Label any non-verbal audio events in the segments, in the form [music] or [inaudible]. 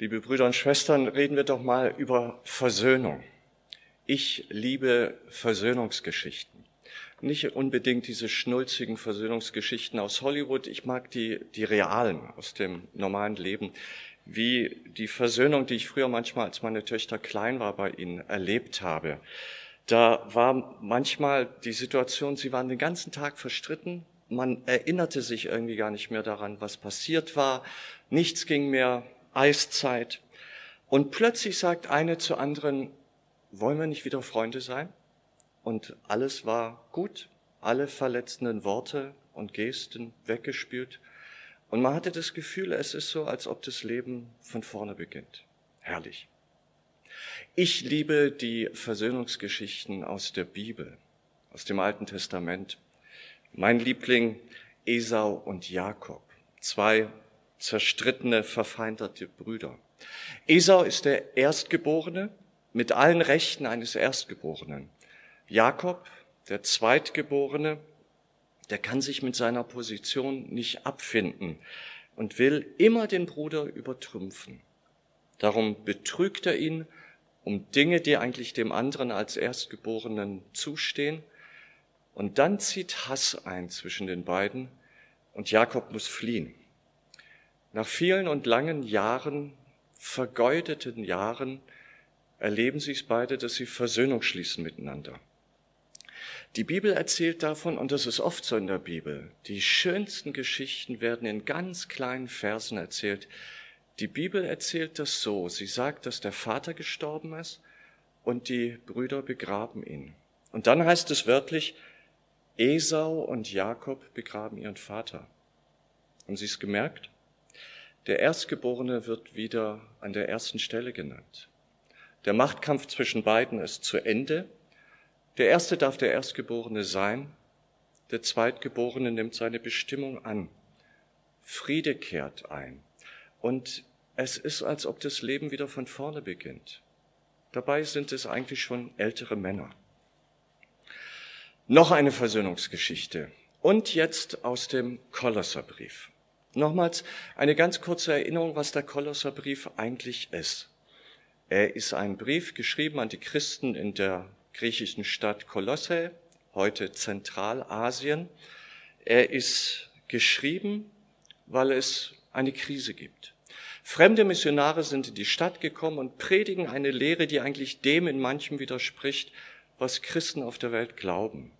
Liebe Brüder und Schwestern, reden wir doch mal über Versöhnung. Ich liebe Versöhnungsgeschichten. Nicht unbedingt diese schnulzigen Versöhnungsgeschichten aus Hollywood. Ich mag die, die realen aus dem normalen Leben. Wie die Versöhnung, die ich früher manchmal, als meine Töchter klein war, bei ihnen erlebt habe. Da war manchmal die Situation, sie waren den ganzen Tag verstritten. Man erinnerte sich irgendwie gar nicht mehr daran, was passiert war. Nichts ging mehr Eiszeit. Und plötzlich sagt eine zur anderen, wollen wir nicht wieder Freunde sein? Und alles war gut, alle verletzenden Worte und Gesten weggespült. Und man hatte das Gefühl, es ist so, als ob das Leben von vorne beginnt. Herrlich. Ich liebe die Versöhnungsgeschichten aus der Bibel, aus dem Alten Testament. Mein Liebling Esau und Jakob, zwei zerstrittene, verfeindete Brüder. Esau ist der Erstgeborene mit allen Rechten eines Erstgeborenen. Jakob, der Zweitgeborene, der kann sich mit seiner Position nicht abfinden und will immer den Bruder übertrümpfen. Darum betrügt er ihn um Dinge, die eigentlich dem anderen als Erstgeborenen zustehen. Und dann zieht Hass ein zwischen den beiden und Jakob muss fliehen. Nach vielen und langen Jahren, vergeudeten Jahren, erleben sie es beide, dass sie Versöhnung schließen miteinander. Die Bibel erzählt davon, und das ist oft so in der Bibel, die schönsten Geschichten werden in ganz kleinen Versen erzählt. Die Bibel erzählt das so, sie sagt, dass der Vater gestorben ist und die Brüder begraben ihn. Und dann heißt es wörtlich, Esau und Jakob begraben ihren Vater. Haben Sie es gemerkt? Der Erstgeborene wird wieder an der ersten Stelle genannt. Der Machtkampf zwischen beiden ist zu Ende. Der Erste darf der Erstgeborene sein. Der Zweitgeborene nimmt seine Bestimmung an. Friede kehrt ein. Und es ist, als ob das Leben wieder von vorne beginnt. Dabei sind es eigentlich schon ältere Männer. Noch eine Versöhnungsgeschichte. Und jetzt aus dem Kolosserbrief. Nochmals eine ganz kurze Erinnerung, was der Kolosserbrief eigentlich ist. Er ist ein Brief geschrieben an die Christen in der griechischen Stadt Kolosse, heute Zentralasien. Er ist geschrieben, weil es eine Krise gibt. Fremde Missionare sind in die Stadt gekommen und predigen eine Lehre, die eigentlich dem in manchem widerspricht, was Christen auf der Welt glauben.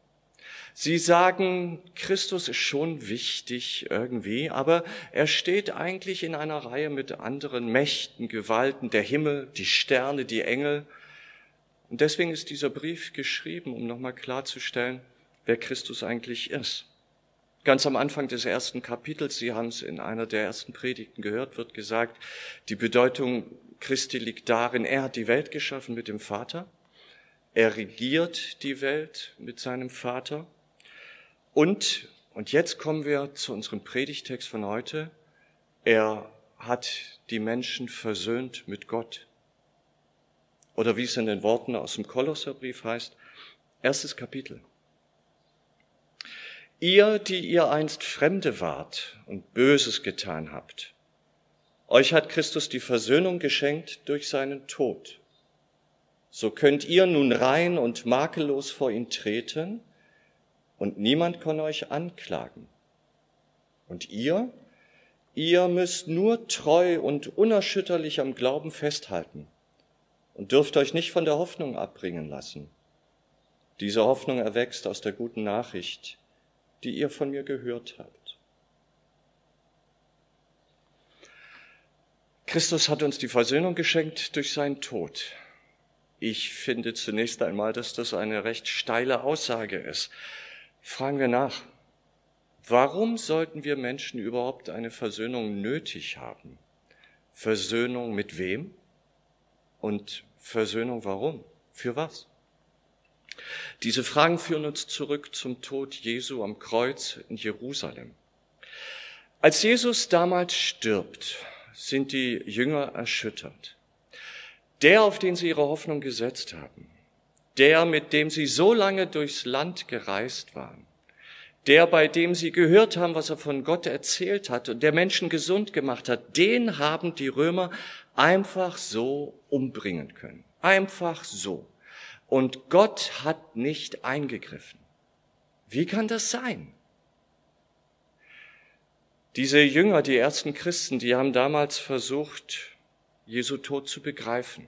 Sie sagen, Christus ist schon wichtig irgendwie, aber er steht eigentlich in einer Reihe mit anderen Mächten, Gewalten, der Himmel, die Sterne, die Engel. Und deswegen ist dieser Brief geschrieben, um nochmal klarzustellen, wer Christus eigentlich ist. Ganz am Anfang des ersten Kapitels, Sie haben es in einer der ersten Predigten gehört, wird gesagt, die Bedeutung Christi liegt darin, er hat die Welt geschaffen mit dem Vater, er regiert die Welt mit seinem Vater und, und jetzt kommen wir zu unserem Predigtext von heute. Er hat die Menschen versöhnt mit Gott. Oder wie es in den Worten aus dem Kolosserbrief heißt, erstes Kapitel. Ihr, die ihr einst Fremde wart und Böses getan habt, euch hat Christus die Versöhnung geschenkt durch seinen Tod. So könnt ihr nun rein und makellos vor ihn treten, und niemand kann euch anklagen. Und ihr, ihr müsst nur treu und unerschütterlich am Glauben festhalten und dürft euch nicht von der Hoffnung abbringen lassen. Diese Hoffnung erwächst aus der guten Nachricht, die ihr von mir gehört habt. Christus hat uns die Versöhnung geschenkt durch seinen Tod. Ich finde zunächst einmal, dass das eine recht steile Aussage ist. Fragen wir nach. Warum sollten wir Menschen überhaupt eine Versöhnung nötig haben? Versöhnung mit wem? Und Versöhnung warum? Für was? Diese Fragen führen uns zurück zum Tod Jesu am Kreuz in Jerusalem. Als Jesus damals stirbt, sind die Jünger erschüttert. Der, auf den sie ihre Hoffnung gesetzt haben, der, mit dem sie so lange durchs Land gereist waren, der, bei dem sie gehört haben, was er von Gott erzählt hat und der Menschen gesund gemacht hat, den haben die Römer einfach so umbringen können. Einfach so. Und Gott hat nicht eingegriffen. Wie kann das sein? Diese Jünger, die ersten Christen, die haben damals versucht, Jesu Tod zu begreifen.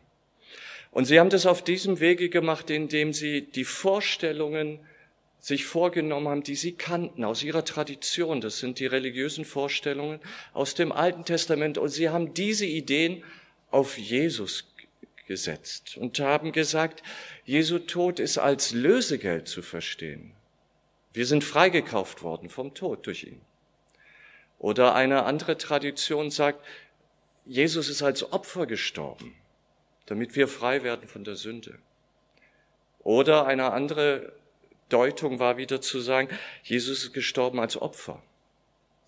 Und sie haben das auf diesem Wege gemacht, indem sie die Vorstellungen sich vorgenommen haben, die sie kannten aus ihrer Tradition. Das sind die religiösen Vorstellungen aus dem Alten Testament. Und sie haben diese Ideen auf Jesus gesetzt und haben gesagt, Jesu Tod ist als Lösegeld zu verstehen. Wir sind freigekauft worden vom Tod durch ihn. Oder eine andere Tradition sagt, Jesus ist als Opfer gestorben, damit wir frei werden von der Sünde. Oder eine andere Deutung war wieder zu sagen, Jesus ist gestorben als Opfer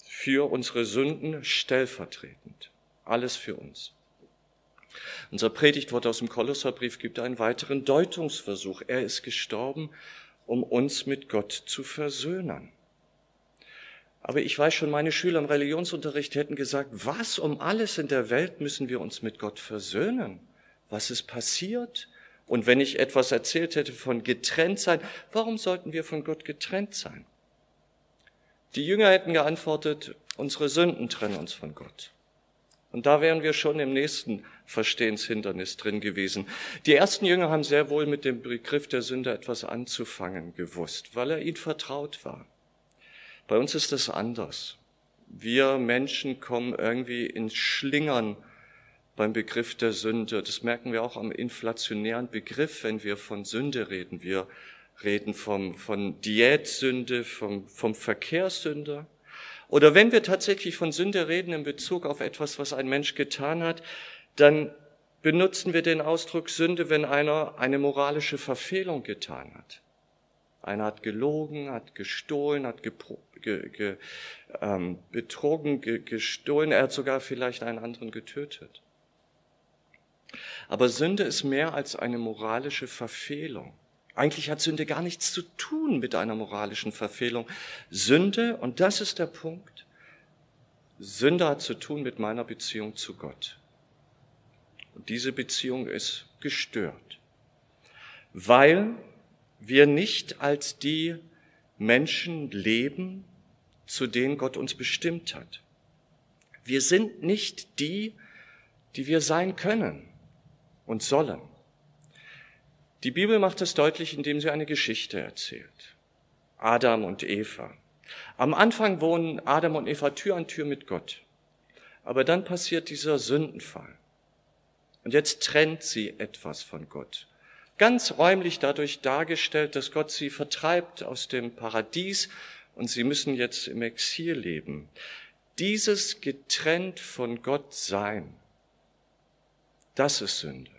für unsere Sünden stellvertretend. Alles für uns. Unser Predigtwort aus dem Kolosserbrief gibt einen weiteren Deutungsversuch. Er ist gestorben, um uns mit Gott zu versöhnen. Aber ich weiß schon, meine Schüler im Religionsunterricht hätten gesagt, was um alles in der Welt müssen wir uns mit Gott versöhnen? Was ist passiert? Und wenn ich etwas erzählt hätte von getrennt sein, warum sollten wir von Gott getrennt sein? Die Jünger hätten geantwortet, unsere Sünden trennen uns von Gott. Und da wären wir schon im nächsten Verstehenshindernis drin gewesen. Die ersten Jünger haben sehr wohl mit dem Begriff der Sünde etwas anzufangen gewusst, weil er ihnen vertraut war. Bei uns ist das anders. Wir Menschen kommen irgendwie ins Schlingern beim Begriff der Sünde. Das merken wir auch am inflationären Begriff, wenn wir von Sünde reden. Wir reden vom, von Diätsünde, vom, vom Verkehrssünder. Oder wenn wir tatsächlich von Sünde reden in Bezug auf etwas, was ein Mensch getan hat, dann benutzen wir den Ausdruck Sünde, wenn einer eine moralische Verfehlung getan hat. Einer hat gelogen, hat gestohlen, hat gepro ge, ge, ähm, betrogen, ge, gestohlen, er hat sogar vielleicht einen anderen getötet. Aber Sünde ist mehr als eine moralische Verfehlung. Eigentlich hat Sünde gar nichts zu tun mit einer moralischen Verfehlung. Sünde, und das ist der Punkt, Sünde hat zu tun mit meiner Beziehung zu Gott. Und diese Beziehung ist gestört, weil wir nicht als die Menschen leben, zu denen Gott uns bestimmt hat. Wir sind nicht die, die wir sein können und sollen. Die Bibel macht das deutlich, indem sie eine Geschichte erzählt. Adam und Eva. Am Anfang wohnen Adam und Eva Tür an Tür mit Gott. Aber dann passiert dieser Sündenfall. Und jetzt trennt sie etwas von Gott. Ganz räumlich dadurch dargestellt, dass Gott sie vertreibt aus dem Paradies und sie müssen jetzt im Exil leben. Dieses getrennt von Gott sein, das ist Sünde.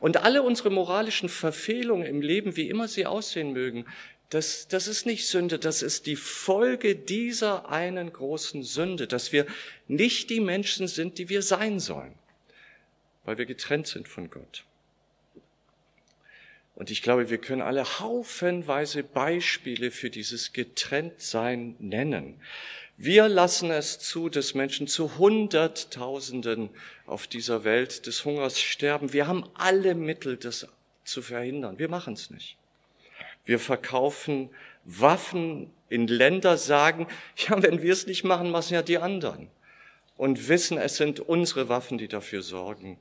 Und alle unsere moralischen Verfehlungen im Leben, wie immer sie aussehen mögen, das, das ist nicht Sünde, das ist die Folge dieser einen großen Sünde, dass wir nicht die Menschen sind, die wir sein sollen, weil wir getrennt sind von Gott. Und ich glaube, wir können alle haufenweise Beispiele für dieses Getrenntsein nennen. Wir lassen es zu, dass Menschen zu Hunderttausenden auf dieser Welt des Hungers sterben. Wir haben alle Mittel, das zu verhindern. Wir machen es nicht. Wir verkaufen Waffen in Länder, sagen, [laughs] ja, wenn wir es nicht machen, machen ja die anderen. Und wissen, es sind unsere Waffen, die dafür sorgen,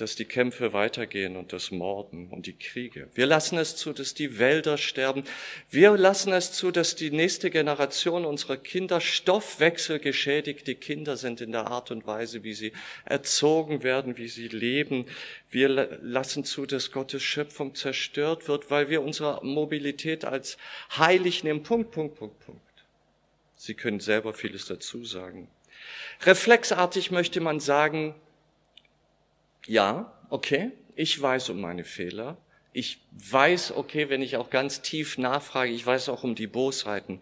dass die Kämpfe weitergehen und das Morden und die Kriege. Wir lassen es zu, dass die Wälder sterben. Wir lassen es zu, dass die nächste Generation unserer Kinder stoffwechselgeschädigte Kinder sind in der Art und Weise, wie sie erzogen werden, wie sie leben. Wir lassen zu, dass Gottes Schöpfung zerstört wird, weil wir unsere Mobilität als heilig nehmen. Punkt, Punkt, Punkt, Punkt. Sie können selber vieles dazu sagen. Reflexartig möchte man sagen, ja, okay, ich weiß um meine Fehler. Ich weiß, okay, wenn ich auch ganz tief nachfrage, ich weiß auch um die Bosheiten,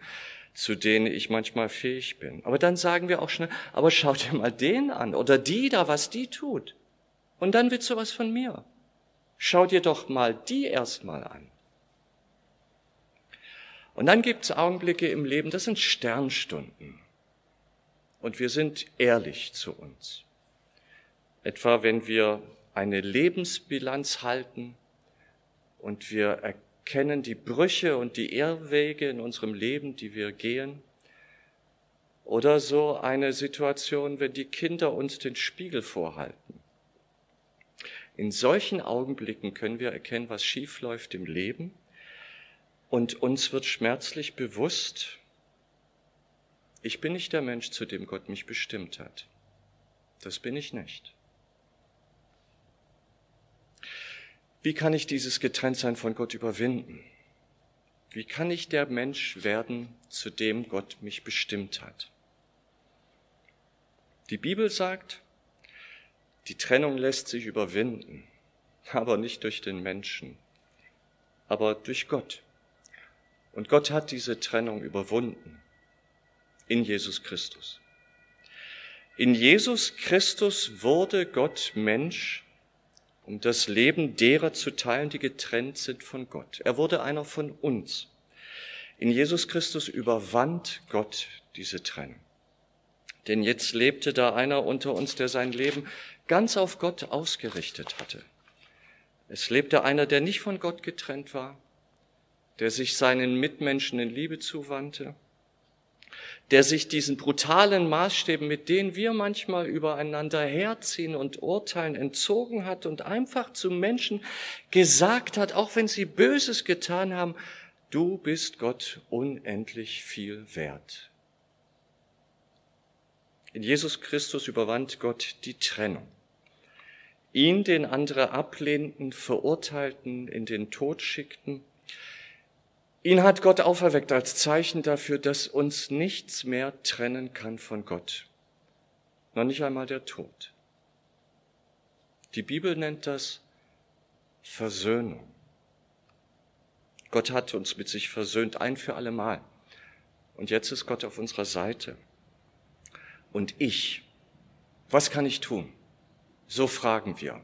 zu denen ich manchmal fähig bin. Aber dann sagen wir auch schnell, aber schau dir mal den an oder die da, was die tut. Und dann willst du was von mir. Schau dir doch mal die erstmal an. Und dann gibt es Augenblicke im Leben, das sind Sternstunden. Und wir sind ehrlich zu uns. Etwa wenn wir eine Lebensbilanz halten und wir erkennen die Brüche und die Irrwege in unserem Leben, die wir gehen. Oder so eine Situation, wenn die Kinder uns den Spiegel vorhalten. In solchen Augenblicken können wir erkennen, was schief läuft im Leben und uns wird schmerzlich bewusst, ich bin nicht der Mensch, zu dem Gott mich bestimmt hat. Das bin ich nicht. Wie kann ich dieses Getrenntsein von Gott überwinden? Wie kann ich der Mensch werden, zu dem Gott mich bestimmt hat? Die Bibel sagt, die Trennung lässt sich überwinden, aber nicht durch den Menschen, aber durch Gott. Und Gott hat diese Trennung überwunden in Jesus Christus. In Jesus Christus wurde Gott Mensch um das Leben derer zu teilen, die getrennt sind von Gott. Er wurde einer von uns. In Jesus Christus überwand Gott diese Trennung. Denn jetzt lebte da einer unter uns, der sein Leben ganz auf Gott ausgerichtet hatte. Es lebte einer, der nicht von Gott getrennt war, der sich seinen Mitmenschen in Liebe zuwandte, der sich diesen brutalen Maßstäben, mit denen wir manchmal übereinander herziehen und urteilen, entzogen hat und einfach zu Menschen gesagt hat, auch wenn sie Böses getan haben, du bist Gott unendlich viel wert. In Jesus Christus überwand Gott die Trennung. Ihn, den andere ablehnten, verurteilten, in den Tod schickten, Ihn hat Gott auferweckt als Zeichen dafür, dass uns nichts mehr trennen kann von Gott. Noch nicht einmal der Tod. Die Bibel nennt das Versöhnung. Gott hat uns mit sich versöhnt, ein für alle Mal. Und jetzt ist Gott auf unserer Seite. Und ich, was kann ich tun? So fragen wir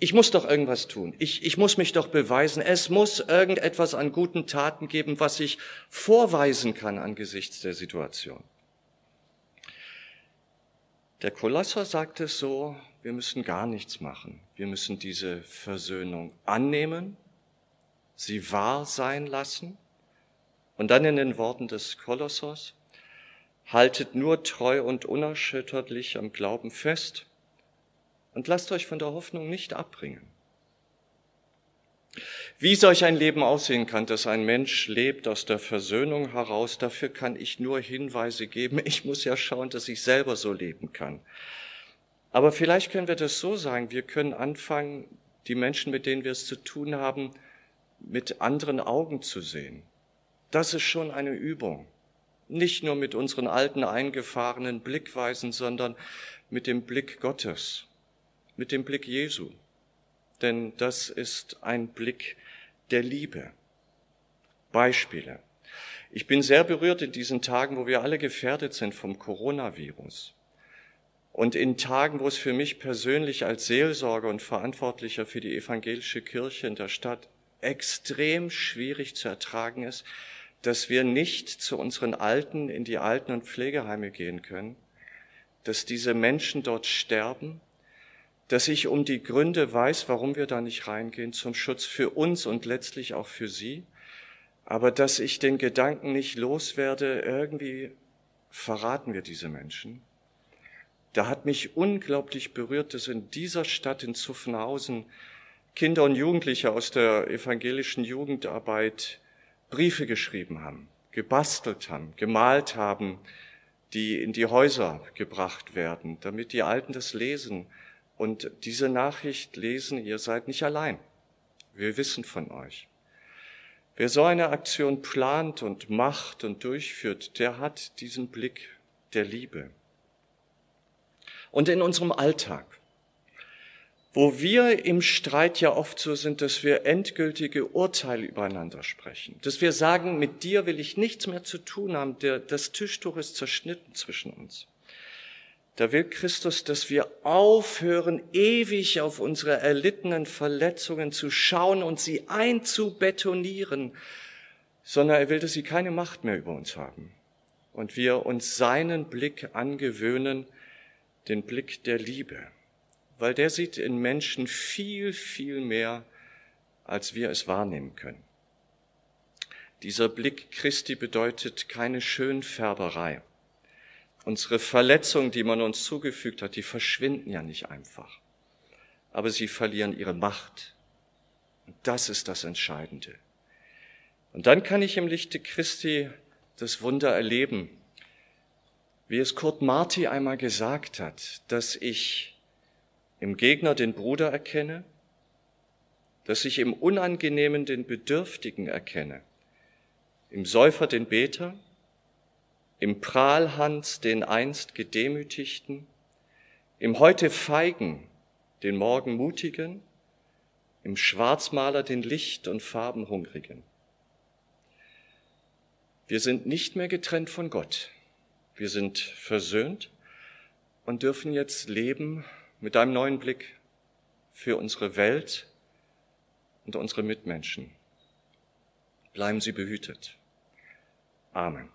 ich muss doch irgendwas tun. Ich, ich muss mich doch beweisen. Es muss irgendetwas an guten Taten geben, was ich vorweisen kann angesichts der Situation. Der Kolosser sagt es so, wir müssen gar nichts machen. Wir müssen diese Versöhnung annehmen, sie wahr sein lassen und dann in den Worten des Kolossers, haltet nur treu und unerschütterlich am Glauben fest und lasst euch von der Hoffnung nicht abbringen. Wie solch ein Leben aussehen kann, dass ein Mensch lebt aus der Versöhnung heraus, dafür kann ich nur Hinweise geben. Ich muss ja schauen, dass ich selber so leben kann. Aber vielleicht können wir das so sagen, wir können anfangen, die Menschen, mit denen wir es zu tun haben, mit anderen Augen zu sehen. Das ist schon eine Übung. Nicht nur mit unseren alten eingefahrenen Blickweisen, sondern mit dem Blick Gottes mit dem Blick Jesu. Denn das ist ein Blick der Liebe. Beispiele. Ich bin sehr berührt in diesen Tagen, wo wir alle gefährdet sind vom Coronavirus. Und in Tagen, wo es für mich persönlich als Seelsorger und Verantwortlicher für die evangelische Kirche in der Stadt extrem schwierig zu ertragen ist, dass wir nicht zu unseren Alten in die Alten- und Pflegeheime gehen können, dass diese Menschen dort sterben, dass ich um die Gründe weiß, warum wir da nicht reingehen, zum Schutz für uns und letztlich auch für sie, aber dass ich den Gedanken nicht loswerde, irgendwie verraten wir diese Menschen. Da hat mich unglaublich berührt, dass in dieser Stadt in Zuffenhausen Kinder und Jugendliche aus der evangelischen Jugendarbeit Briefe geschrieben haben, gebastelt haben, gemalt haben, die in die Häuser gebracht werden, damit die Alten das lesen und diese Nachricht lesen, ihr seid nicht allein. Wir wissen von euch. Wer so eine Aktion plant und macht und durchführt, der hat diesen Blick der Liebe. Und in unserem Alltag, wo wir im Streit ja oft so sind, dass wir endgültige Urteile übereinander sprechen, dass wir sagen, mit dir will ich nichts mehr zu tun haben, das Tischtuch ist zerschnitten zwischen uns. Da will Christus, dass wir aufhören, ewig auf unsere erlittenen Verletzungen zu schauen und sie einzubetonieren, sondern er will, dass sie keine Macht mehr über uns haben. Und wir uns seinen Blick angewöhnen, den Blick der Liebe. weil der sieht in Menschen viel, viel mehr, als wir es wahrnehmen können. Dieser Blick Christi bedeutet keine Schönfärberei. Unsere Verletzungen, die man uns zugefügt hat, die verschwinden ja nicht einfach. Aber sie verlieren ihre Macht. Und das ist das Entscheidende. Und dann kann ich im Lichte Christi das Wunder erleben, wie es Kurt Marti einmal gesagt hat, dass ich im Gegner den Bruder erkenne, dass ich im Unangenehmen den Bedürftigen erkenne, im Säufer den Beter, im Prahlhans den einst Gedemütigten, im heute Feigen den morgen Mutigen, im Schwarzmaler den Licht- und Farbenhungrigen. Wir sind nicht mehr getrennt von Gott. Wir sind versöhnt und dürfen jetzt leben mit einem neuen Blick für unsere Welt und unsere Mitmenschen. Bleiben Sie behütet. Amen.